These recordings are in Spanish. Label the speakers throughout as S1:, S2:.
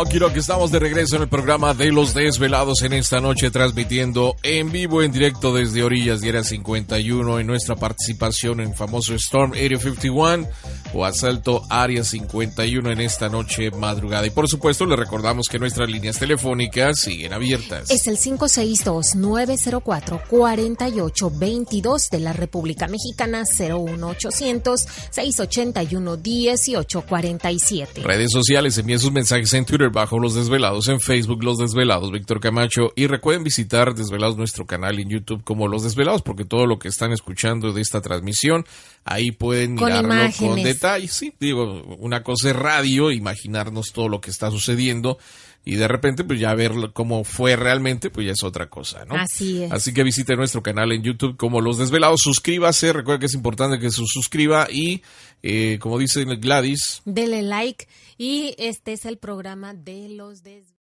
S1: Aquí que estamos de regreso en el programa de Los Desvelados en esta noche, transmitiendo en vivo, en directo desde Orillas de 51 en nuestra participación en famoso Storm Area 51 o Asalto Área 51 en esta noche madrugada. Y por supuesto, le recordamos que nuestras líneas telefónicas siguen abiertas.
S2: Es el 562-904-4822 de la República Mexicana, 01800-681-1847.
S1: Redes sociales, envíen sus mensajes en Twitter bajo Los Desvelados, en Facebook Los Desvelados, Víctor Camacho. Y recuerden visitar Desvelados nuestro canal en YouTube como Los Desvelados, porque todo lo que están escuchando de esta transmisión, ahí pueden mirarlo con detalles. Sí, digo, una cosa es radio, imaginarnos todo lo que está sucediendo y de repente pues ya ver cómo fue realmente pues ya es otra cosa, ¿no?
S2: Así es.
S1: Así que visite nuestro canal en YouTube como Los Desvelados, suscríbase, recuerda que es importante que se suscriba y eh, como dice Gladys,
S2: dele like y este es el programa de Los Desvelados.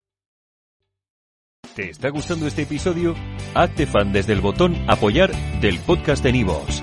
S3: ¿Te está gustando este episodio? Hazte fan desde el botón apoyar del podcast de Nivos.